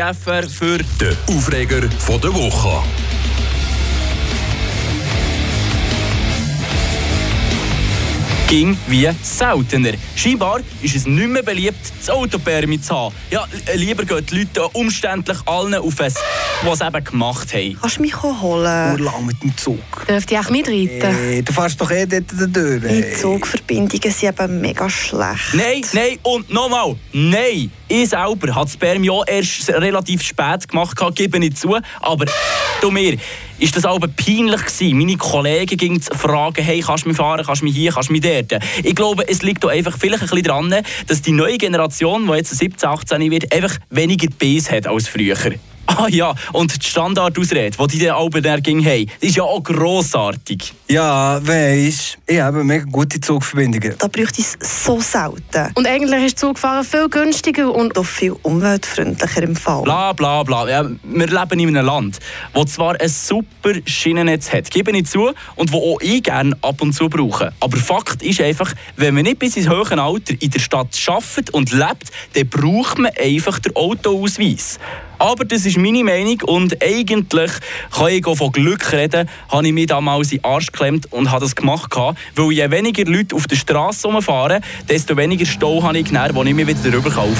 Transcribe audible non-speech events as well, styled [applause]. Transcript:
FR für Der Aufreger von der Woche. ging wie seltener. Scheinbar ist es nicht mehr beliebt, das Autopermit zu haben. Ja, lieber gehen die Leute umständlich allen auf es, was sie eben gemacht haben. Kannst du mich holen? Urlaub mit dem Zug. Dürfte ich auch mitreiten? Hey, du fährst doch eh dort durch. Die Zugverbindungen sind eben mega schlecht. Nein, nein und nochmal, nein. Ich selber habe das Permi auch erst relativ spät gemacht, gebe ich zu. Aber du mir, ist das auch peinlich gewesen, meine Kollegen gingen zu fragen, hey, kannst du mich fahren, kannst du mich hier, kannst du mich dort. Ich glaube, es liegt da einfach vielleicht ein bisschen daran, dass die neue Generation, die jetzt 17, 18 wird, einfach weniger Biss hat als früher. [laughs] Ah ja, und die Standardausrede, die die Alben ging haben, die ist ja auch grossartig. Ja, weisst ich habe mega gute Zugverbindungen. Da bräuchte ich es so selten. Und eigentlich ist Zugfahren viel günstiger und auch viel umweltfreundlicher im Fall. Bla bla bla. Ja, wir leben in einem Land, das zwar ein super Schienennetz hat, gebe ich zu, und wo auch ich gerne ab und zu brauche. Aber Fakt ist einfach, wenn man nicht bis ins hohe Alter in der Stadt arbeitet und lebt, dann braucht man einfach den Autoausweis. Aber das ist meine Meinung und eigentlich kann ich von Glück reden, habe ich mich damals in den Arsch geklemmt und habe das gemacht, weil je weniger Leute auf der Straße rumfahren, desto weniger Stau habe ich, wo ich mich wieder darüber aufregen kann.